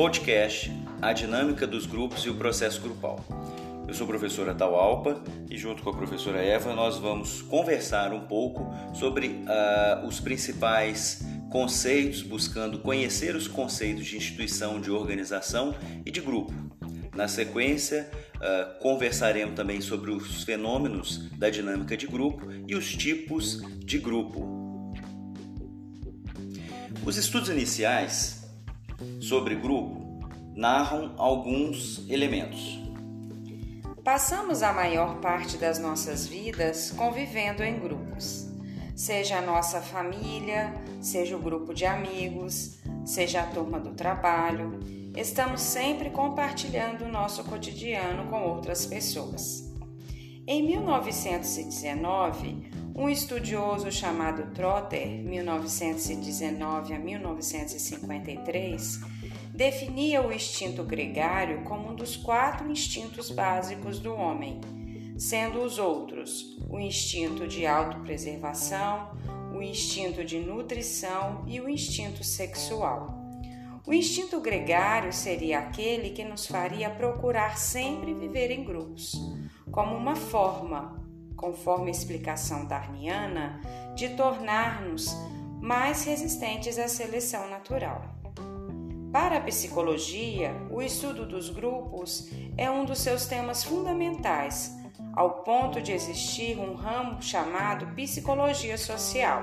podcast A Dinâmica dos Grupos e o Processo Grupal. Eu sou a professora Taualpa e, junto com a professora Eva, nós vamos conversar um pouco sobre uh, os principais conceitos, buscando conhecer os conceitos de instituição, de organização e de grupo. Na sequência, uh, conversaremos também sobre os fenômenos da dinâmica de grupo e os tipos de grupo. Os estudos iniciais sobre grupo narram alguns elementos. Passamos a maior parte das nossas vidas convivendo em grupos. Seja a nossa família, seja o grupo de amigos, seja a turma do trabalho, estamos sempre compartilhando o nosso cotidiano com outras pessoas. Em 1919, um estudioso chamado Trotter, 1919 a 1953, definia o instinto gregário como um dos quatro instintos básicos do homem, sendo os outros o instinto de autopreservação, o instinto de nutrição e o instinto sexual. O instinto gregário seria aquele que nos faria procurar sempre viver em grupos, como uma forma conforme a explicação darniana, de tornar-nos mais resistentes à seleção natural. Para a psicologia, o estudo dos grupos é um dos seus temas fundamentais, ao ponto de existir um ramo chamado psicologia social.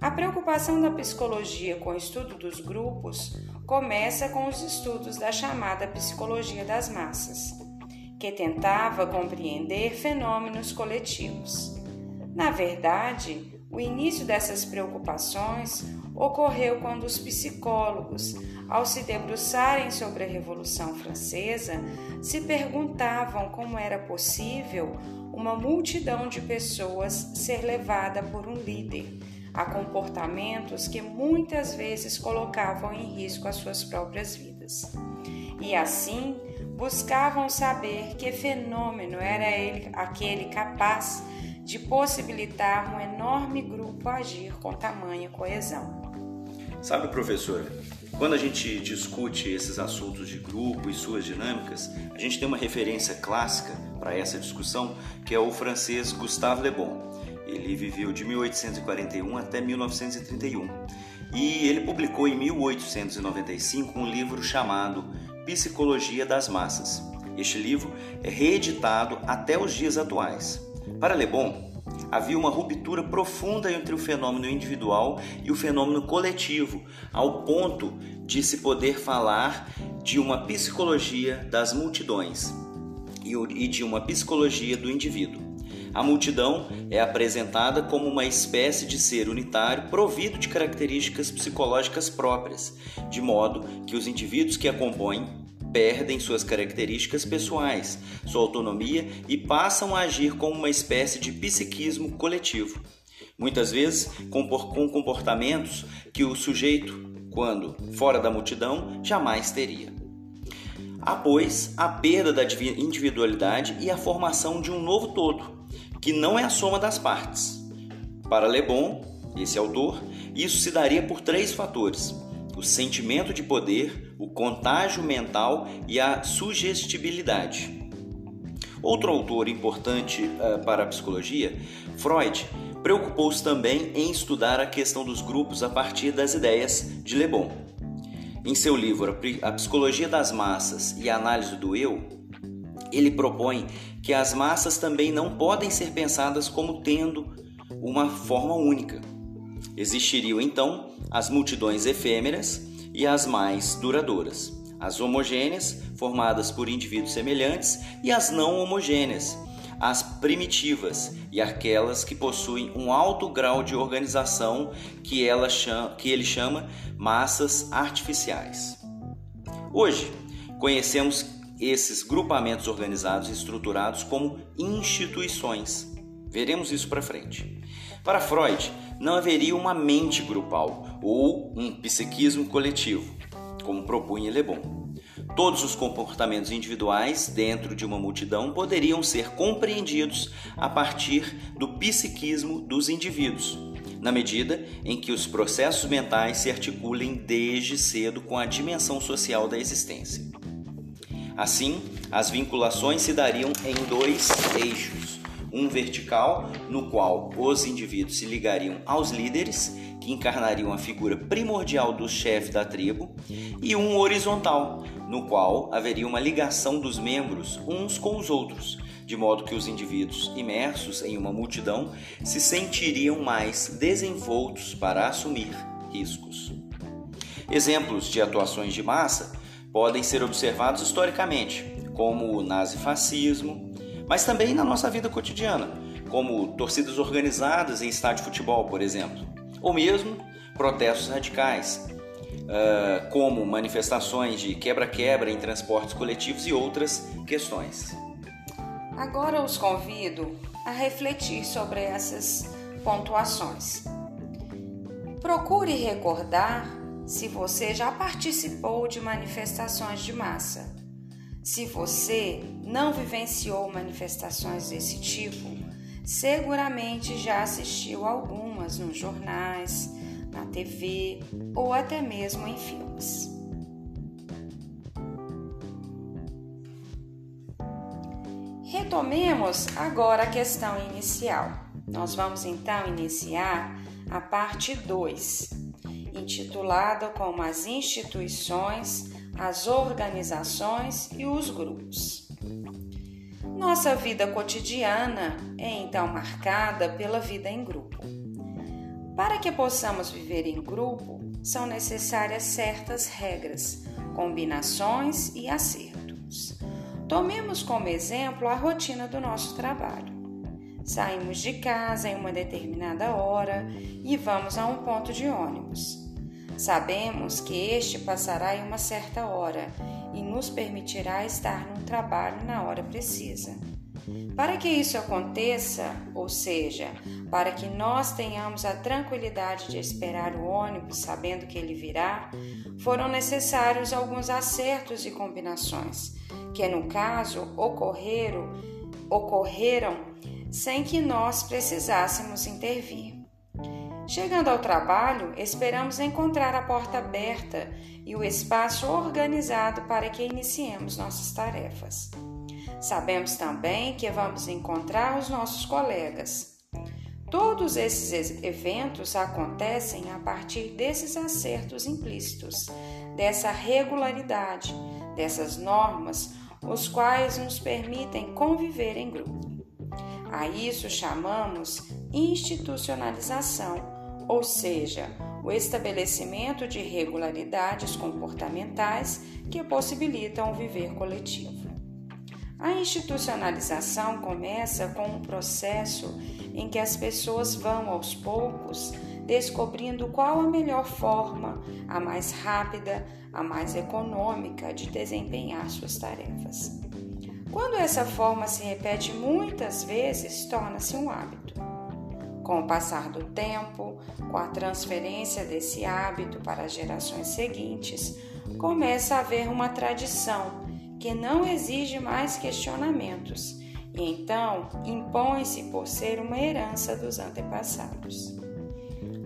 A preocupação da psicologia com o estudo dos grupos começa com os estudos da chamada psicologia das massas que tentava compreender fenômenos coletivos. Na verdade, o início dessas preocupações ocorreu quando os psicólogos, ao se debruçarem sobre a Revolução Francesa, se perguntavam como era possível uma multidão de pessoas ser levada por um líder a comportamentos que muitas vezes colocavam em risco as suas próprias vidas. E assim, buscavam saber que fenômeno era ele, aquele capaz de possibilitar um enorme grupo agir com tamanha coesão. Sabe, professora, quando a gente discute esses assuntos de grupo e suas dinâmicas, a gente tem uma referência clássica para essa discussão, que é o francês Gustave Le Bon. Ele viveu de 1841 até 1931 e ele publicou em 1895 um livro chamado Psicologia das Massas. Este livro é reeditado até os dias atuais. Para Le Bon, havia uma ruptura profunda entre o fenômeno individual e o fenômeno coletivo, ao ponto de se poder falar de uma psicologia das multidões e de uma psicologia do indivíduo. A multidão é apresentada como uma espécie de ser unitário provido de características psicológicas próprias, de modo que os indivíduos que a compõem perdem suas características pessoais, sua autonomia e passam a agir como uma espécie de psiquismo coletivo. Muitas vezes com comportamentos que o sujeito, quando fora da multidão, jamais teria. Pois, a perda da individualidade e a formação de um novo todo, que não é a soma das partes. Para Le Bon, esse autor, isso se daria por três fatores: o sentimento de poder, o contágio mental e a sugestibilidade. Outro autor importante uh, para a psicologia, Freud, preocupou-se também em estudar a questão dos grupos a partir das ideias de Le Bon. Em seu livro A Psicologia das Massas e a Análise do Eu, ele propõe que as massas também não podem ser pensadas como tendo uma forma única. Existiriam então as multidões efêmeras e as mais duradouras, as homogêneas, formadas por indivíduos semelhantes, e as não homogêneas, as primitivas e aquelas que possuem um alto grau de organização que, ela chama, que ele chama massas artificiais. Hoje, conhecemos esses grupamentos organizados e estruturados como instituições. Veremos isso para frente. Para Freud, não haveria uma mente grupal ou um psiquismo coletivo, como propunha Le Bon. Todos os comportamentos individuais dentro de uma multidão poderiam ser compreendidos a partir do psiquismo dos indivíduos. na medida em que os processos mentais se articulem desde cedo com a dimensão social da existência. Assim, as vinculações se dariam em dois eixos: um vertical, no qual os indivíduos se ligariam aos líderes, que encarnariam a figura primordial do chefe da tribo, e um horizontal, no qual haveria uma ligação dos membros uns com os outros, de modo que os indivíduos imersos em uma multidão se sentiriam mais desenvoltos para assumir riscos. Exemplos de atuações de massa podem ser observados historicamente, como o nazifascismo, mas também na nossa vida cotidiana, como torcidas organizadas em estádio de futebol, por exemplo, ou mesmo protestos radicais, ah, como manifestações de quebra-quebra em transportes coletivos e outras questões. Agora os convido a refletir sobre essas pontuações. Procure recordar se você já participou de manifestações de massa. Se você não vivenciou manifestações desse tipo, seguramente já assistiu algumas nos jornais, na TV ou até mesmo em filmes. Retomemos agora a questão inicial. Nós vamos então iniciar a parte 2, intitulada como as instituições, as organizações e os grupos. Nossa vida cotidiana é então marcada pela vida em grupo. Para que possamos viver em grupo, são necessárias certas regras, combinações e acertos. Tomemos como exemplo a rotina do nosso trabalho. Saímos de casa em uma determinada hora e vamos a um ponto de ônibus. Sabemos que este passará em uma certa hora e nos permitirá estar no trabalho na hora precisa. Para que isso aconteça, ou seja, para que nós tenhamos a tranquilidade de esperar o ônibus sabendo que ele virá, foram necessários alguns acertos e combinações, que no caso ocorreram, ocorreram sem que nós precisássemos intervir. Chegando ao trabalho, esperamos encontrar a porta aberta e o espaço organizado para que iniciemos nossas tarefas. Sabemos também que vamos encontrar os nossos colegas. Todos esses eventos acontecem a partir desses acertos implícitos, dessa regularidade, dessas normas, os quais nos permitem conviver em grupo. A isso chamamos institucionalização, ou seja, o estabelecimento de regularidades comportamentais que possibilitam o viver coletivo. A institucionalização começa com um processo em que as pessoas vão aos poucos descobrindo qual a melhor forma, a mais rápida, a mais econômica de desempenhar suas tarefas. Quando essa forma se repete muitas vezes, torna-se um hábito. Com o passar do tempo, com a transferência desse hábito para as gerações seguintes, começa a haver uma tradição que não exige mais questionamentos e então impõe-se por ser uma herança dos antepassados.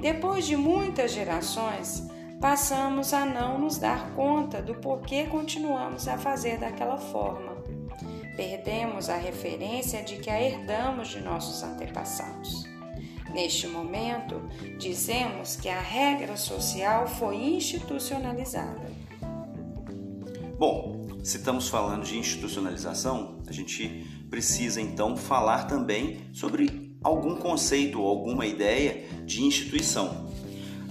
Depois de muitas gerações, passamos a não nos dar conta do porquê continuamos a fazer daquela forma. Perdemos a referência de que a herdamos de nossos antepassados. Neste momento, dizemos que a regra social foi institucionalizada. Bom, se estamos falando de institucionalização, a gente precisa então falar também sobre algum conceito ou alguma ideia de instituição.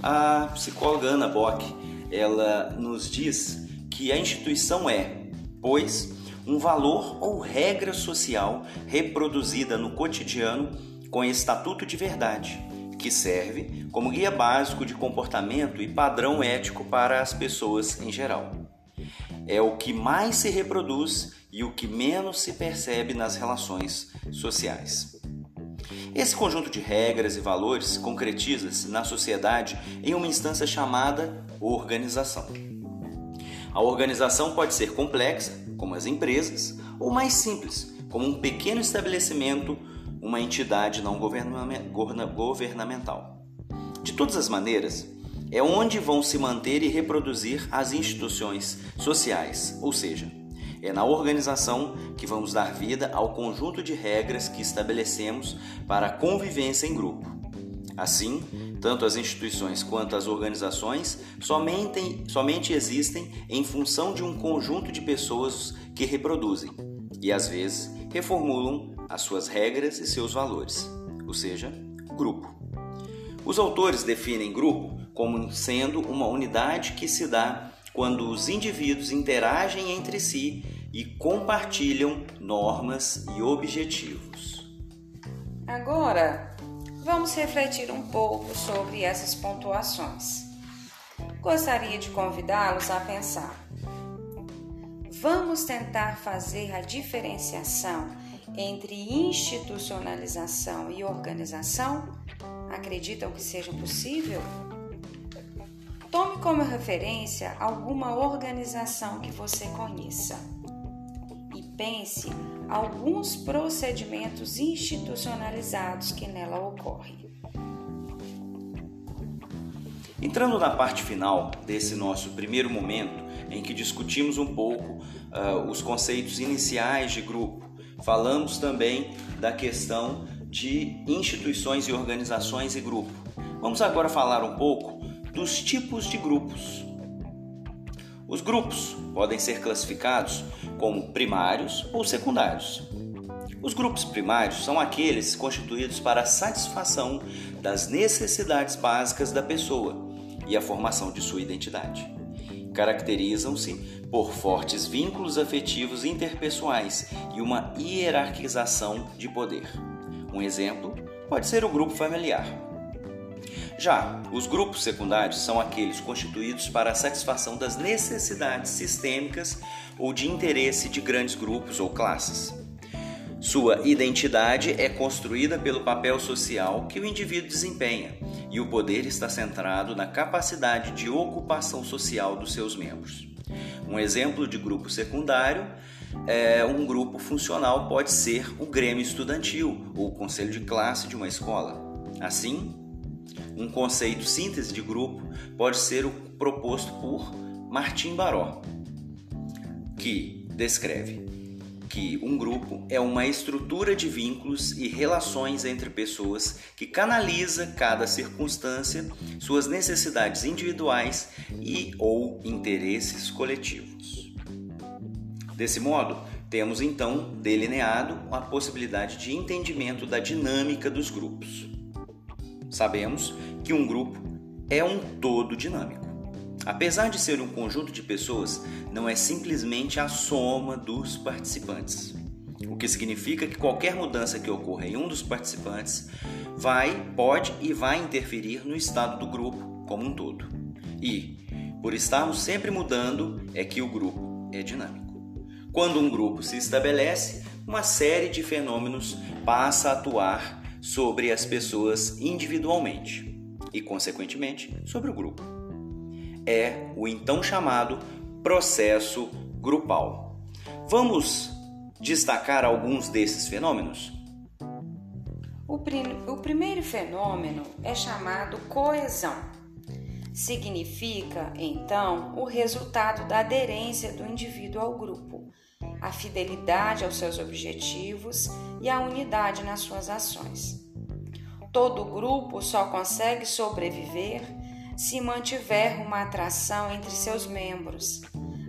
A psicóloga Ana Bock, ela nos diz que a instituição é, pois, um valor ou regra social reproduzida no cotidiano com estatuto de verdade, que serve como guia básico de comportamento e padrão ético para as pessoas em geral é o que mais se reproduz e o que menos se percebe nas relações sociais. Esse conjunto de regras e valores concretiza-se na sociedade em uma instância chamada organização. A organização pode ser complexa, como as empresas, ou mais simples, como um pequeno estabelecimento, uma entidade não governamental. De todas as maneiras, é onde vão se manter e reproduzir as instituições sociais, ou seja, é na organização que vamos dar vida ao conjunto de regras que estabelecemos para a convivência em grupo. Assim, tanto as instituições quanto as organizações somente, somente existem em função de um conjunto de pessoas que reproduzem e, às vezes, reformulam as suas regras e seus valores, ou seja, grupo. Os autores definem grupo como sendo uma unidade que se dá quando os indivíduos interagem entre si e compartilham normas e objetivos. Agora, vamos refletir um pouco sobre essas pontuações. Gostaria de convidá-los a pensar. Vamos tentar fazer a diferenciação entre institucionalização e organização? Acreditam que seja possível? Tome como referência alguma organização que você conheça e pense alguns procedimentos institucionalizados que nela ocorrem. Entrando na parte final desse nosso primeiro momento, em que discutimos um pouco uh, os conceitos iniciais de grupo, falamos também da questão de instituições e organizações e grupo. Vamos agora falar um pouco dos tipos de grupos. Os grupos podem ser classificados como primários ou secundários. Os grupos primários são aqueles constituídos para a satisfação das necessidades básicas da pessoa e a formação de sua identidade. Caracterizam-se por fortes vínculos afetivos interpessoais e uma hierarquização de poder. Um exemplo pode ser o grupo familiar. Já os grupos secundários são aqueles constituídos para a satisfação das necessidades sistêmicas ou de interesse de grandes grupos ou classes. Sua identidade é construída pelo papel social que o indivíduo desempenha, e o poder está centrado na capacidade de ocupação social dos seus membros. Um exemplo de grupo secundário é um grupo funcional pode ser o Grêmio Estudantil ou o conselho de classe de uma escola. Assim, um conceito síntese de grupo pode ser o proposto por Martim Baró, que descreve que um grupo é uma estrutura de vínculos e relações entre pessoas que canaliza cada circunstância, suas necessidades individuais e ou interesses coletivos. Desse modo, temos então delineado a possibilidade de entendimento da dinâmica dos grupos. Sabemos que um grupo é um todo dinâmico. Apesar de ser um conjunto de pessoas, não é simplesmente a soma dos participantes. O que significa que qualquer mudança que ocorra em um dos participantes vai, pode e vai interferir no estado do grupo como um todo. E, por estarmos sempre mudando, é que o grupo é dinâmico. Quando um grupo se estabelece, uma série de fenômenos passa a atuar sobre as pessoas individualmente e, consequentemente, sobre o grupo. É o então chamado processo grupal. Vamos destacar alguns desses fenômenos? O, prim o primeiro fenômeno é chamado coesão. Significa, então, o resultado da aderência do indivíduo ao grupo a fidelidade aos seus objetivos e a unidade nas suas ações. Todo grupo só consegue sobreviver se mantiver uma atração entre seus membros.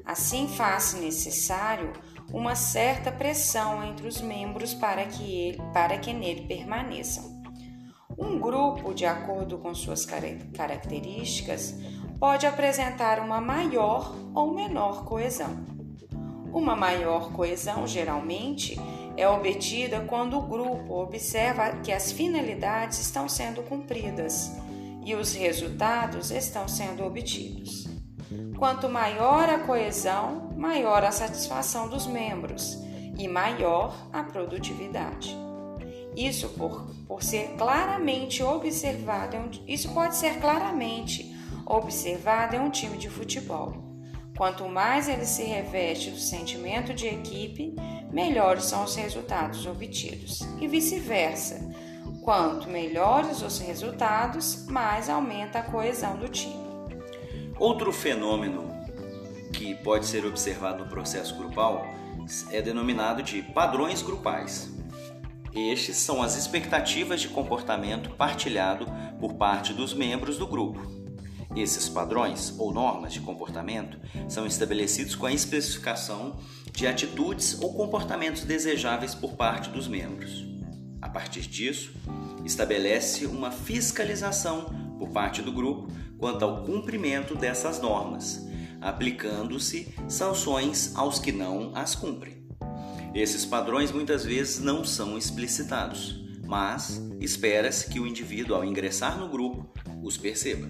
Assim faz necessário uma certa pressão entre os membros para que, ele, para que nele permaneçam. Um grupo, de acordo com suas características, pode apresentar uma maior ou menor coesão. Uma maior coesão, geralmente, é obtida quando o grupo observa que as finalidades estão sendo cumpridas e os resultados estão sendo obtidos. Quanto maior a coesão, maior a satisfação dos membros e maior a produtividade. Isso por, por ser claramente observado, isso pode ser claramente observado em um time de futebol. Quanto mais ele se reveste do sentimento de equipe, melhores são os resultados obtidos. E vice-versa. Quanto melhores os resultados, mais aumenta a coesão do time. Outro fenômeno que pode ser observado no processo grupal é denominado de padrões grupais. Estes são as expectativas de comportamento partilhado por parte dos membros do grupo. Esses padrões ou normas de comportamento são estabelecidos com a especificação de atitudes ou comportamentos desejáveis por parte dos membros. A partir disso, estabelece uma fiscalização por parte do grupo quanto ao cumprimento dessas normas, aplicando-se sanções aos que não as cumprem. Esses padrões muitas vezes não são explicitados, mas espera-se que o indivíduo, ao ingressar no grupo, os perceba.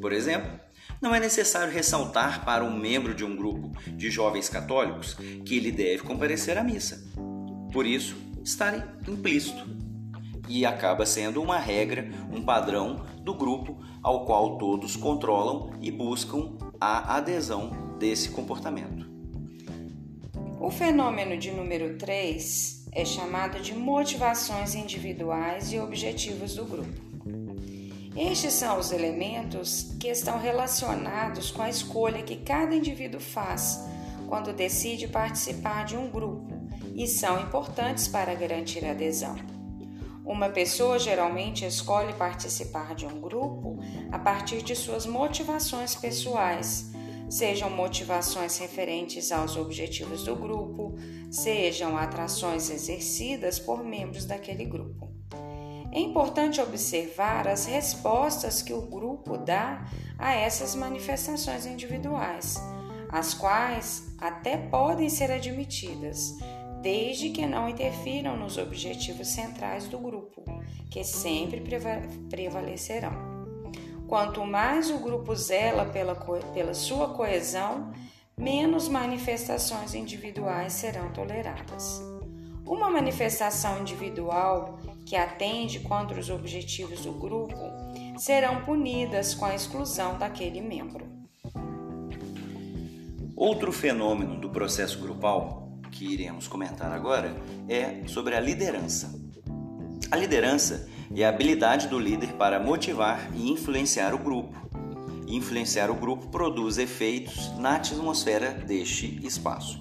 Por exemplo, não é necessário ressaltar para um membro de um grupo de jovens católicos que ele deve comparecer à missa. Por isso, estarem implícito e acaba sendo uma regra, um padrão do grupo ao qual todos controlam e buscam a adesão desse comportamento. O fenômeno de número 3 é chamado de motivações individuais e objetivos do grupo. Estes são os elementos que estão relacionados com a escolha que cada indivíduo faz quando decide participar de um grupo e são importantes para garantir adesão. Uma pessoa geralmente escolhe participar de um grupo a partir de suas motivações pessoais sejam motivações referentes aos objetivos do grupo, sejam atrações exercidas por membros daquele grupo. É importante observar as respostas que o grupo dá a essas manifestações individuais, as quais até podem ser admitidas, desde que não interfiram nos objetivos centrais do grupo, que sempre prevalecerão. Quanto mais o grupo zela pela, pela sua coesão, menos manifestações individuais serão toleradas. Uma manifestação individual que atende contra os objetivos do grupo serão punidas com a exclusão daquele membro. Outro fenômeno do processo grupal que iremos comentar agora é sobre a liderança. A liderança é a habilidade do líder para motivar e influenciar o grupo. Influenciar o grupo produz efeitos na atmosfera deste espaço.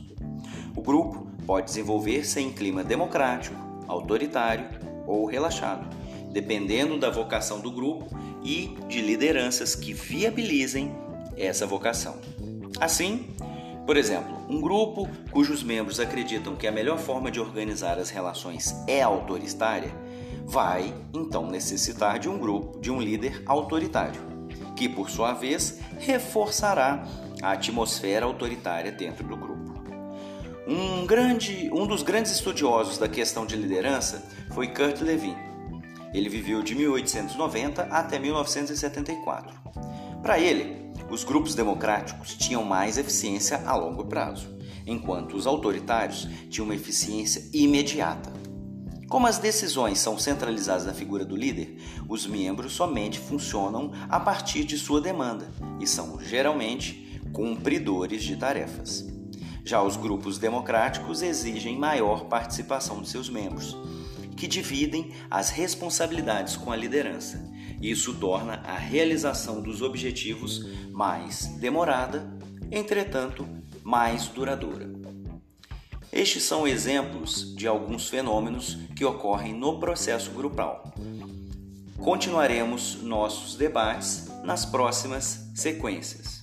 O grupo pode desenvolver-se em clima democrático, autoritário ou relaxado, dependendo da vocação do grupo e de lideranças que viabilizem essa vocação. Assim, por exemplo, um grupo cujos membros acreditam que a melhor forma de organizar as relações é autoritária vai então necessitar de um grupo, de um líder autoritário, que por sua vez reforçará a atmosfera autoritária dentro do grupo. Um, grande, um dos grandes estudiosos da questão de liderança foi Kurt Lewin. Ele viveu de 1890 até 1974. Para ele, os grupos democráticos tinham mais eficiência a longo prazo, enquanto os autoritários tinham uma eficiência imediata. Como as decisões são centralizadas na figura do líder, os membros somente funcionam a partir de sua demanda e são geralmente cumpridores de tarefas. Já os grupos democráticos exigem maior participação de seus membros, que dividem as responsabilidades com a liderança. Isso torna a realização dos objetivos mais demorada, entretanto, mais duradoura. Estes são exemplos de alguns fenômenos que ocorrem no processo grupal. Continuaremos nossos debates nas próximas sequências.